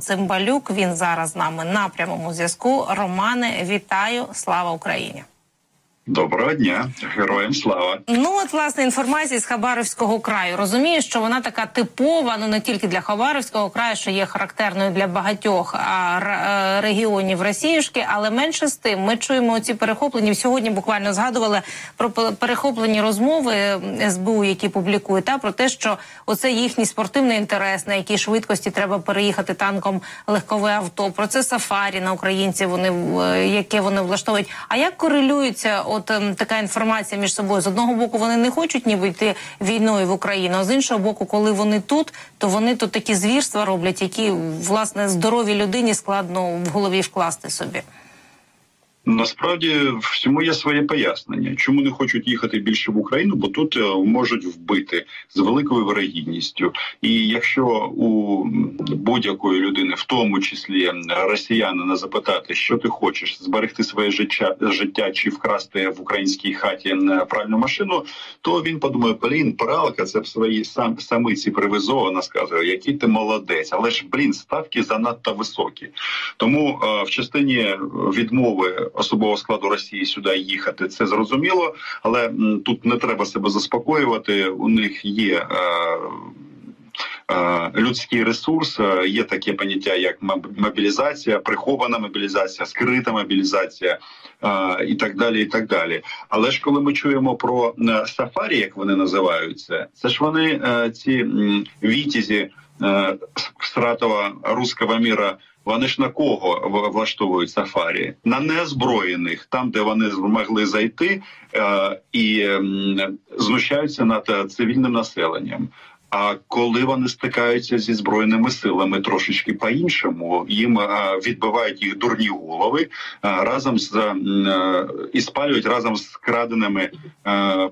Цимбалюк. Він зараз з нами на прямому зв'язку. Романе, вітаю! Слава Україні! Доброго дня, героям слава. Ну от власне інформація з Хабаровського краю. Розумію, що вона така типова, ну не тільки для Хабаровського краю, що є характерною для багатьох а, е, регіонів Росіюшки, але менше з тим ми чуємо ці перехоплені. Сьогодні буквально згадували про перехоплені розмови СБУ, які публікують, та про те, що оце їхній спортивний інтерес, на якій швидкості треба переїхати танком легкове авто. Про це сафарі на українців. Вони е, яке вони влаштовують. А як корелюються? От ем, така інформація між собою з одного боку вони не хочуть ніби йти війною в Україну, а з іншого боку, коли вони тут, то вони тут такі звірства роблять, які власне здоровій людині складно в голові вкласти собі. Насправді всьому є своє пояснення, чому не хочуть їхати більше в Україну, бо тут е, можуть вбити з великою вирогідністю. І якщо у будь-якої людини, в тому числі росіянина, запитати, що ти хочеш зберегти своє життя життя чи вкрасти в українській хаті пральну машину, то він подумає, блін, пралка це в своїй сам самиці привезу, вона сказує, який ти молодець, але ж блін, ставки занадто високі. Тому е, в частині відмови особового складу Росії сюди їхати. Це зрозуміло, але тут не треба себе заспокоювати. У них є. Е, е, людський ресурс е, є таке поняття, як мобілізація, прихована мобілізація, скрита мобілізація і так далі. І так далі. Але ж коли ми чуємо про сафарі, як вони називаються, це ж вони ці вітізі Стратова руського міра вони ж на кого влаштовують сафарі? На неозброєних, там де вони змогли зайти е, і знущаються над цивільним населенням. А коли вони стикаються зі збройними силами трошечки по-іншому, їм відбивають їх дурні голови разом з і спалюють разом з краденими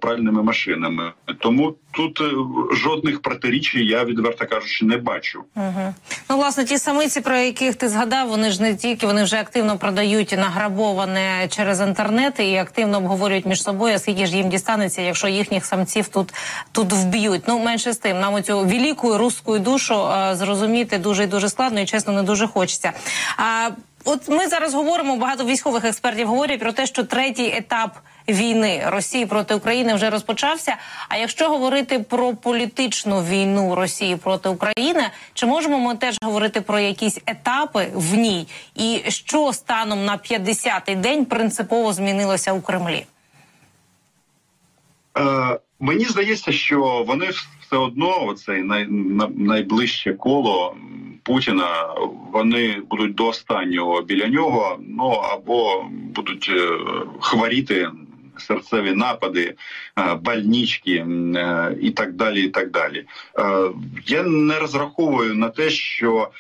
пральними машинами. Тому тут е, жодних протирічій я відверто кажучи не бачу. Угу. Ну власне ті самиці, про яких ти згадав, вони ж не тільки вони вже активно продають награбоване через інтернет і активно обговорюють між собою, скільки ж їм дістанеться, якщо їхніх самців тут тут вб'ють. Ну менше з тим нам цю велику руську душу зрозуміти дуже і дуже складно і чесно не дуже хочеться. А от ми зараз говоримо багато військових експертів говорять про те, що третій етап. Війни Росії проти України вже розпочався. А якщо говорити про політичну війну Росії проти України, чи можемо ми теж говорити про якісь етапи в ній, і що станом на 50-й день принципово змінилося у Кремлі? Е, Мені здається, що вони все одно оцей най, найближче коло Путіна вони будуть до останнього біля нього, ну або будуть е, хворіти. Серцеві напади, е, больнички е, і так далі. І так далі. Я не розраховую на те, що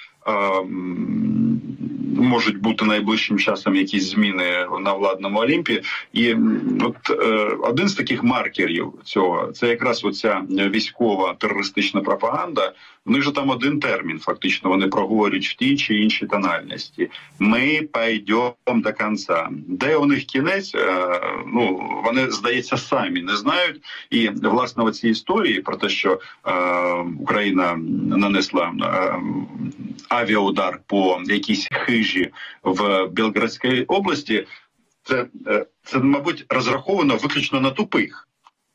можуть бути найближчим часом якісь зміни на владному Олімпі, і от е, один з таких маркерів цього це якраз оця військова терористична пропаганда. У них же там один термін. Фактично вони проговорюють в тій чи іншій тональності. Ми пойдемо до кінця. Де у них кінець? Е, ну вони здається самі не знають. І власне в цій історії про те, що е, Україна нанесла авіаудар по якійсь хижі в Білградській області, це, е, це мабуть розраховано виключно на тупих.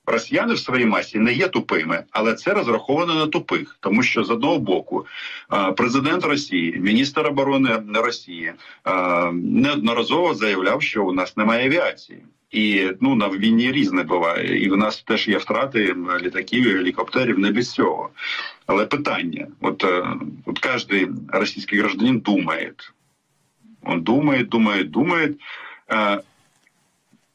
Росіяни в своїй масі не є тупими, але це розраховано на тупих, тому що з одного боку е, президент Росії, міністр оборони Росії е, неодноразово заявляв, що у нас немає авіації. І ну на війні різне буває, і в нас теж є втрати літаків, і гелікоптерів не без цього. Але питання: от от кожен російський гражданин думає, он думає, думає, думає.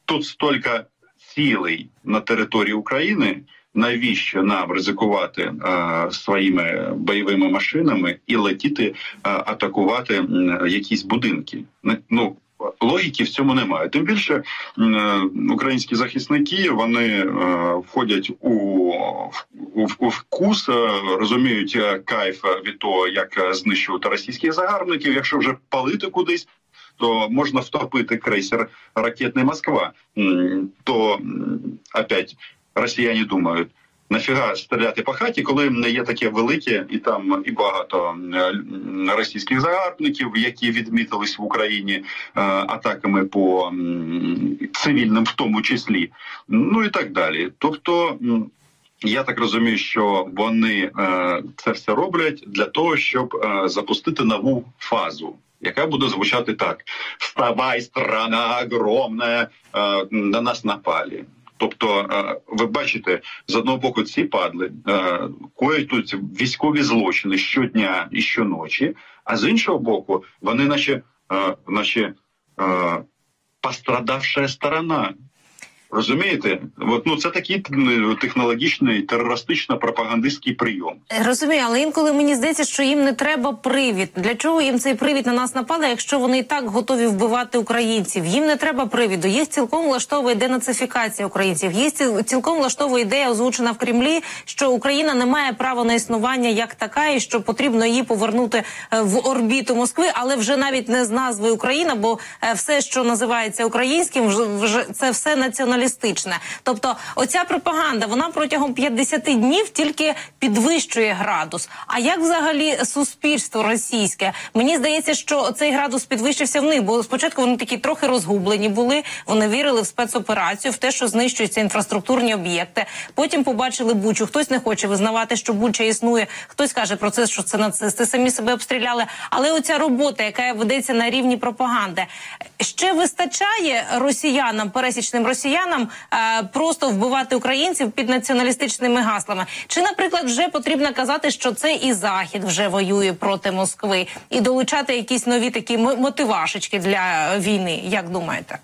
Тут стільки цілей на території України. Навіщо нам ризикувати а, своїми бойовими машинами і летіти атакувати якісь будинки? Ну логіки в цьому немає. Тим більше українські захисники вони е, входять у, у, вкус, е, розуміють е, кайф від того, як знищувати російських загарбників, якщо вже палити кудись. То можна втопити крейсер ракетний Москва. То опять росіяни думають, Нафіга стріляти по хаті, коли не є таке велике, і там і багато е, російських загарбників, які відмітились в Україні е, атаками по цивільним, в тому числі, ну і так далі. Тобто. я так розумію, що вони е, це все роблять для того, щоб е, запустити нову фазу, яка буде звучати так: Вставай, страна огромна, е, на нас напалі. Тобто, е, ви бачите, з одного боку ці падли е, коють тут військові злочини щодня і щоночі, а з іншого боку, вони, наче, е, наче пострадавша сторона. Розумієте, от ну це такий технологічний терористично-пропагандистський прийом. Розумію, але інколи мені здається, що їм не треба привід. Для чого їм цей привід на нас напали, якщо вони і так готові вбивати українців? Їм не треба привіду. Їх цілком влаштовує денацифікація українців. Їх ціл- цілком влаштовує ідея, озвучена в Кремлі, що Україна не має права на існування як така, і що потрібно її повернути е, в орбіту Москви, але вже навіть не з назви Україна, бо е, все, що називається українським, вже- це все націоналістичне. Тобто, оця пропаганда вона протягом 50 днів тільки підвищує градус. А як взагалі суспільство російське? Мені здається, що цей градус підвищився в них, бо спочатку вони такі трохи розгублені були. Вони вірили в спецоперацію, в те, що знищуються інфраструктурні об'єкти. Потім побачили бучу. Хтось не хоче визнавати, що буча існує. Хтось каже про це, що це нацисти самі себе обстріляли. Але оця робота, яка ведеться на рівні пропаганди, ще вистачає росіянам, пересічним росіянам, е, просто вбивати українців під націоналістичними гаслами. Чи, наприклад, вже потрібно казати, що це і захід вже воює проти Москви, і долучати якісь нові такі мотивашечки для війни? Як думаєте?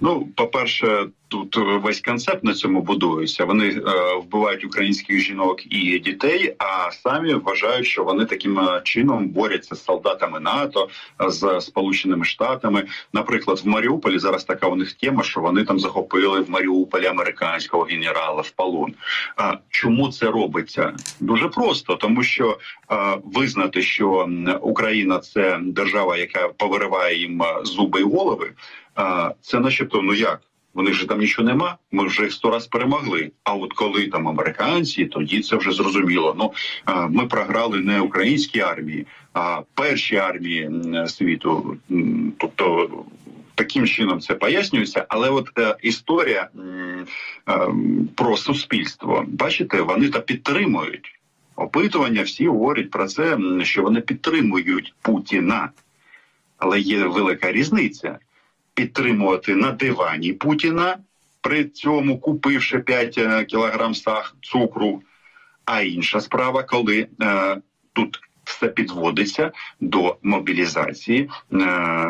Ну, по-перше, тут весь концепт на цьому будується. Вони е, вбивають українських жінок і дітей, а самі вважають, що вони таким е, чином борються з солдатами НАТО, з Сполученими Штатами. Наприклад, в Маріуполі зараз така у них тема, що вони там захопили в Маріуполі американського генерала в полон. А чому це робиться? Дуже просто, тому що е, визнати, що Україна це держава, яка повириває їм е, зуби і голови. Це начебто, ну як? Вони ж там нічого нема. Ми вже їх сто раз перемогли. А от коли там американці, тоді це вже зрозуміло. Ну ми програли не українській армії, а першій армії світу. Тобто таким чином це пояснюється. Але от е, історія е, про суспільство, бачите, вони та підтримують. Опитування всі говорять про це, що вони підтримують Путіна. Але є велика різниця підтримувати на дивані Путіна, при цьому купивши 5 е, кілограм цукру. А інша справа, коли е, тут все підводиться до мобілізації е,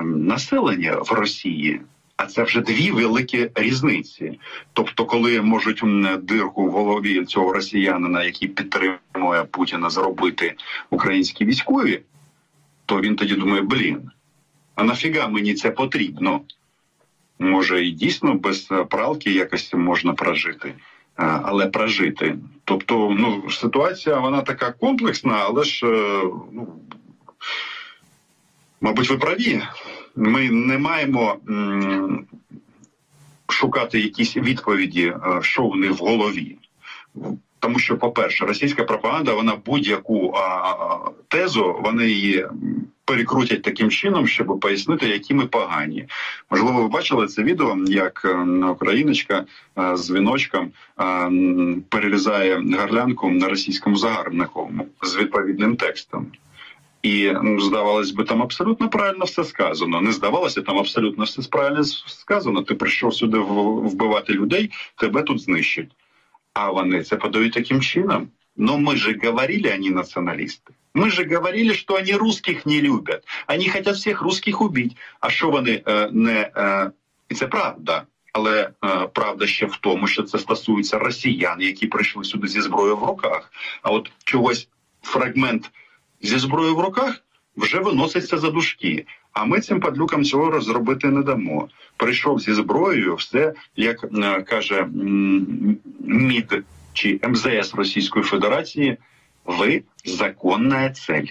населення в Росії. А це вже дві великі різниці. Тобто, коли можуть дирку в голові цього росіянина, який підтримує Путіна, зробити українські військові, то він тоді думає: блін, а нафіга мені це потрібно? Може, і дійсно без е, пралки якось можна прожити, але прожити. Тобто, ну ситуація вона така комплексна, але ж е, ну, мабуть, ви праві. Ми не маємо шукати якісь відповіді, е, що в них в голові. Тому що, по-перше, російська пропаганда, вона будь-яку тезу, вони її перекрутять таким чином, щоб пояснити, які ми погані. Можливо, ви бачили це відео, як е, україночка е, з віночком е, перерізає гарлянку на російському загарбнику з відповідним текстом. І ну, здавалось би, там абсолютно правильно все сказано. Не здавалося, там абсолютно все правильно сказано. Ти прийшов сюди вбивати людей, тебе тут знищать А вони це подають таким чином. Но мы же говорили, они националисты. Мы же говорили, что они русских не любят. Они хотят всех русских убить. А що вони е, не е, і це правда. Але е, правда ще в тому, що це стосується росіян, які прийшли сюди зі зброєю в руках. А от чогось фрагмент зі зброєю в руках вже виноситься за дужки. А ми цим падлюкам цього розробити не дамо. Прийшов зі зброєю, все як каже МІД чи МЗС Російської Федерації. Ви законна цель.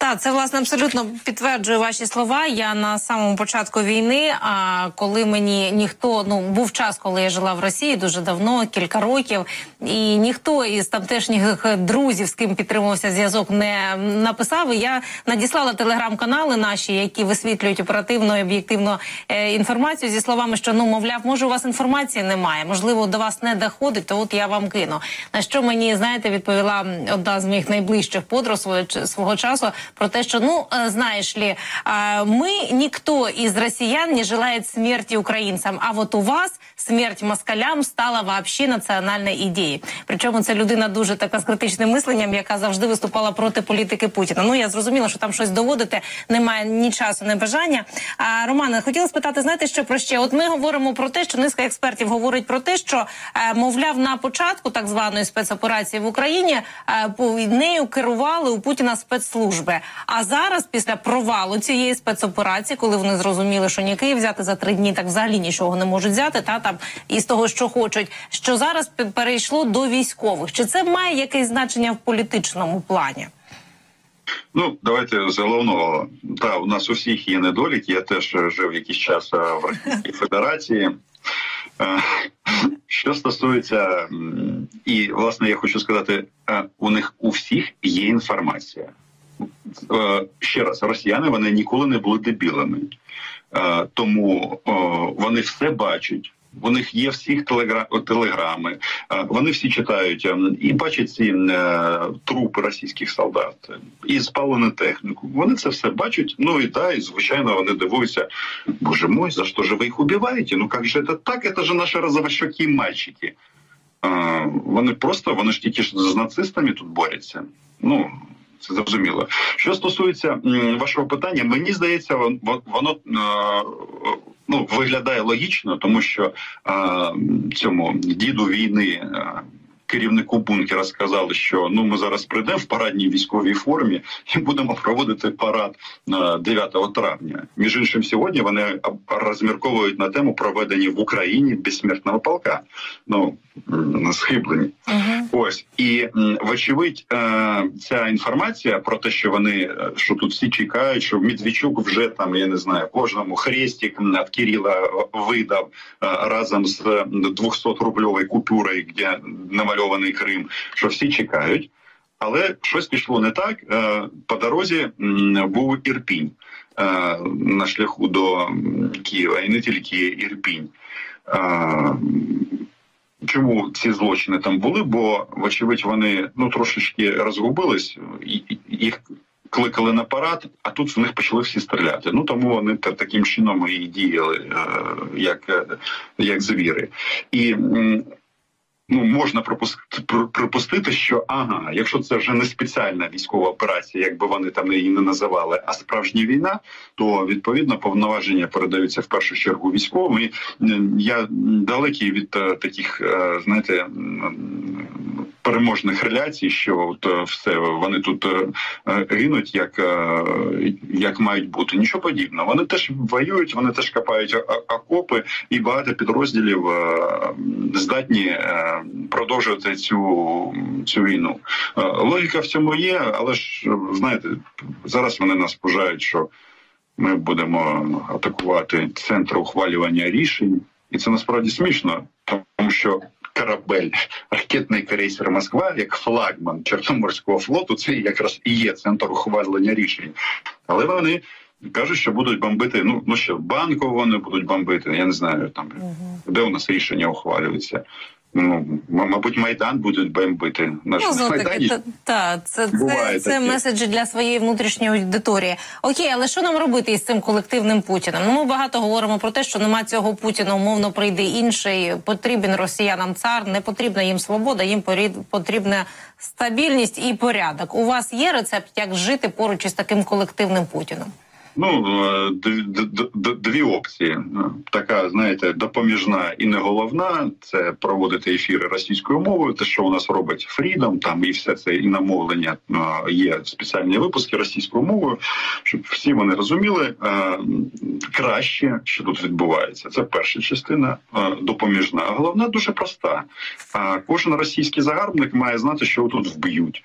Так, це власне абсолютно підтверджує ваші слова. Я на самому початку війни. А коли мені ніхто ну був час, коли я жила в Росії дуже давно, кілька років, і ніхто із тамтешніх друзів, з ким підтримувався зв'язок, не написав. Я надіслала телеграм-канали наші, які висвітлюють оперативно і об'єктивно е, інформацію зі словами, що ну мовляв, може у вас інформації немає, можливо, до вас не доходить. То от я вам кину. На що мені знаєте, відповіла одна з моїх найближчих подруг свого часу про те, що ну э, знаешь ли, э, мы никто из россиян не желает смерти украинцам, а вот у вас смерть москалям стала вообще національною ідеєю. Причому це людина дуже така з критичним мисленням, яка завжди виступала проти політики Путіна. Ну я зрозуміла, що там щось доводити немає ні часу, ні бажання. А Романе, хотіла спитати, знаєте, що про ще? От ми говоримо про те, що низка експертів говорить про те, що е, мовляв на початку так званої спецоперації в Україні е, нею керували у Путіна спецслужби. А зараз, після провалу цієї спецоперації, коли вони зрозуміли, що ні Київ взяти за три дні, так взагалі нічого не можуть взяти, та там із того, що хочуть, що зараз перейшло до військових. Чи це має якесь значення в політичному плані? Ну, давайте з головного. Та у нас у всіх є недоліки. Я теж жив якийсь час в Російській Федерації. Що стосується, і власне я хочу сказати, у них у всіх є інформація. Е, ще раз, росіяни вони ніколи не були дебілами, е, тому вони все бачать. У них є всіх телеграми, е, вони всі читають і бачать ці трупи російських солдат і спалену техніку. Вони це все бачать. Ну і та і звичайно вони дивуються. Боже мой, за що ж ви їх убиваєте? Ну як же це так? Це ж наші розовощокі мальчики. Вони просто вони ж тільки ж з нацистами тут борються. Ну це зрозуміло. Що стосується вашого питання, мені здається, воно ну виглядає логічно, тому що цьому діду війни керівнику бункера сказали, що ну ми зараз прийдемо в парадній військовій формі і будемо проводити парад 9 травня. Між іншим, сьогодні вони розмірковують на тему проведення в Україні безсмертного полка. Ну схиблені. Uh-huh. Ось і вочевидь, е, ця інформація про те, що вони е, що тут всі чекають, що Медведчук вже там я не знаю кожному хрестик від Кирила видав е, разом з 200 рубльовою купюрою, де намалював контрольований Крим, що всі чекають, але щось пішло не так. Е, по дорозі був Ірпінь е, на шляху до Києва, і не тільки Ірпінь. Е, чому ці злочини там були? Бо, вочевидь, вони ну трошечки розгубились, їх кликали на парад, а тут в них почали всі стріляти. Ну тому вони таким чином і діяли, як як звіри. І ну можна припустити, що ага, якщо це вже не спеціальна військова операція, якби вони там її не називали, а справжня війна, то відповідно повноваження передаються в першу чергу військовим. І Я далекий від е, таких, е, знаєте, переможних реляцій, що от е, все вони тут гинуть, як як мають бути. Нічого подібного. Вони теж воюють, вони теж копають окопи, і багато підрозділів здатні продовжувати цю цю війну. Е, логіка в цьому є, але ж знаєте, зараз вони нас пужають, що ми будемо атакувати центр ухвалювання рішень, і це насправді смішно, тому що. Корабель, ракетний крейсер Москва, як флагман Чорноморського флоту, це якраз і є центр ухвалення рішень. Але вони кажуть, що будуть бомбити. Ну ну що банку вони будуть бомбити. Я не знаю там де у нас рішення ухвалюється. Ну, мабуть, майдан будуть бомбити. Наш ну, Майдані. Та, та, це це, це меседжі для своєї внутрішньої аудиторії. Окей, але що нам робити із цим колективним Путіним? Ну, ми багато говоримо про те, що нема цього Путіна, умовно прийде інший. Потрібен росіянам цар, не потрібна їм свобода, їм потрібна стабільність і порядок. У вас є рецепт, як жити поруч із таким колективним Путіном? Ну е, дві опції. Така, знаєте, допоміжна і не головна. Це проводити ефіри російською мовою. Те, що у нас робить Фрідом, там і все це і намовлення е, є спеціальні випуски російською мовою, щоб всі вони розуміли е, краще, що тут відбувається. Це перша частина допоміжна. А головна дуже проста. Кожен російський загарбник має знати, що тут вб'ють.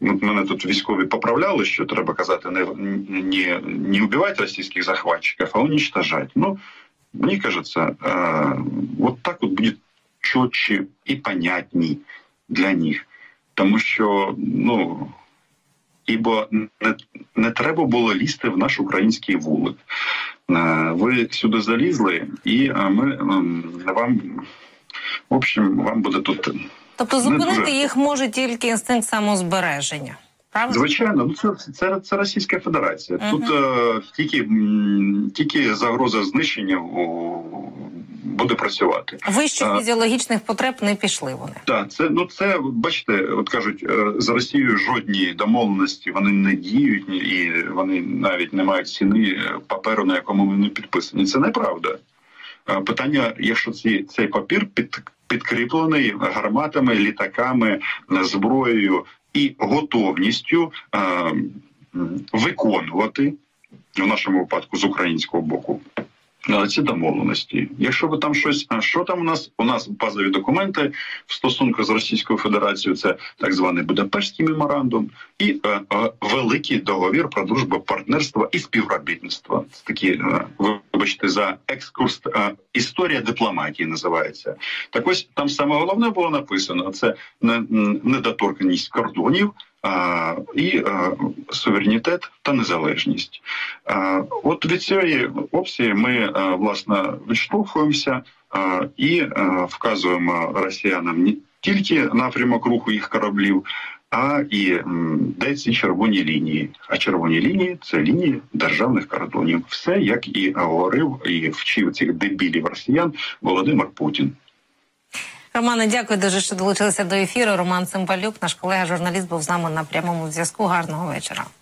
От мене тут військові поправляли, що треба казати не, не, не убивати російських захватчиків, а уничтожать. Ну, мені кажется, э, вот так от буде чітче і понятній для них. Тому що, ну, ібо не, не треба було лізти в наш український вулик. Е, Ви сюди залізли, і е, ми ем, вам, в общем, вам буде тут. Тобто зупинити їх може тільки інстинкт самозбереження. Правда? Звичайно, ну це, це, це Російська Федерація. Мгм. Тут е, тільки, тільки загроза знищення о, буде працювати. Вище А. фізіологічних потреб не пішли вони. Так, це ну це бачите, от кажуть, е, за Росією жодні домовленості вони не діють і вони навіть не мають ціни е, паперу, на якому вони підписані. Це неправда. Е, Питання, якщо ці, цей папір під, підкріплений гарматами, літаками, е, зброєю і готовністю е, виконувати в нашому випадку з українського боку. Ці домовленості. Якщо ви там щось, а що там у нас? У нас базові документи в стосунку з Російською Федерацією, це так званий Будапештський меморандум і е, е, великий договір про дружбу, партнерство і співробітництво. Це такі, е, вибачте, за екскурс е, історія дипломатії називається. Так ось там саме головне було написано: це не- недоторканність кордонів. І суверенітет та незалежність. От від цієї опції ми власне відштовхуємося і вказуємо росіянам не тільки напрямок руху їх кораблів, а і де ці червоні лінії. А червоні лінії це лінії державних кордонів. Все як і говорив і вчив цих дебілів росіян Володимир Путін. Романе, дякую дуже, що долучилися до ефіру. Роман Цимбалюк, наш колега, журналіст, був з нами на прямому зв'язку. Гарного вечора.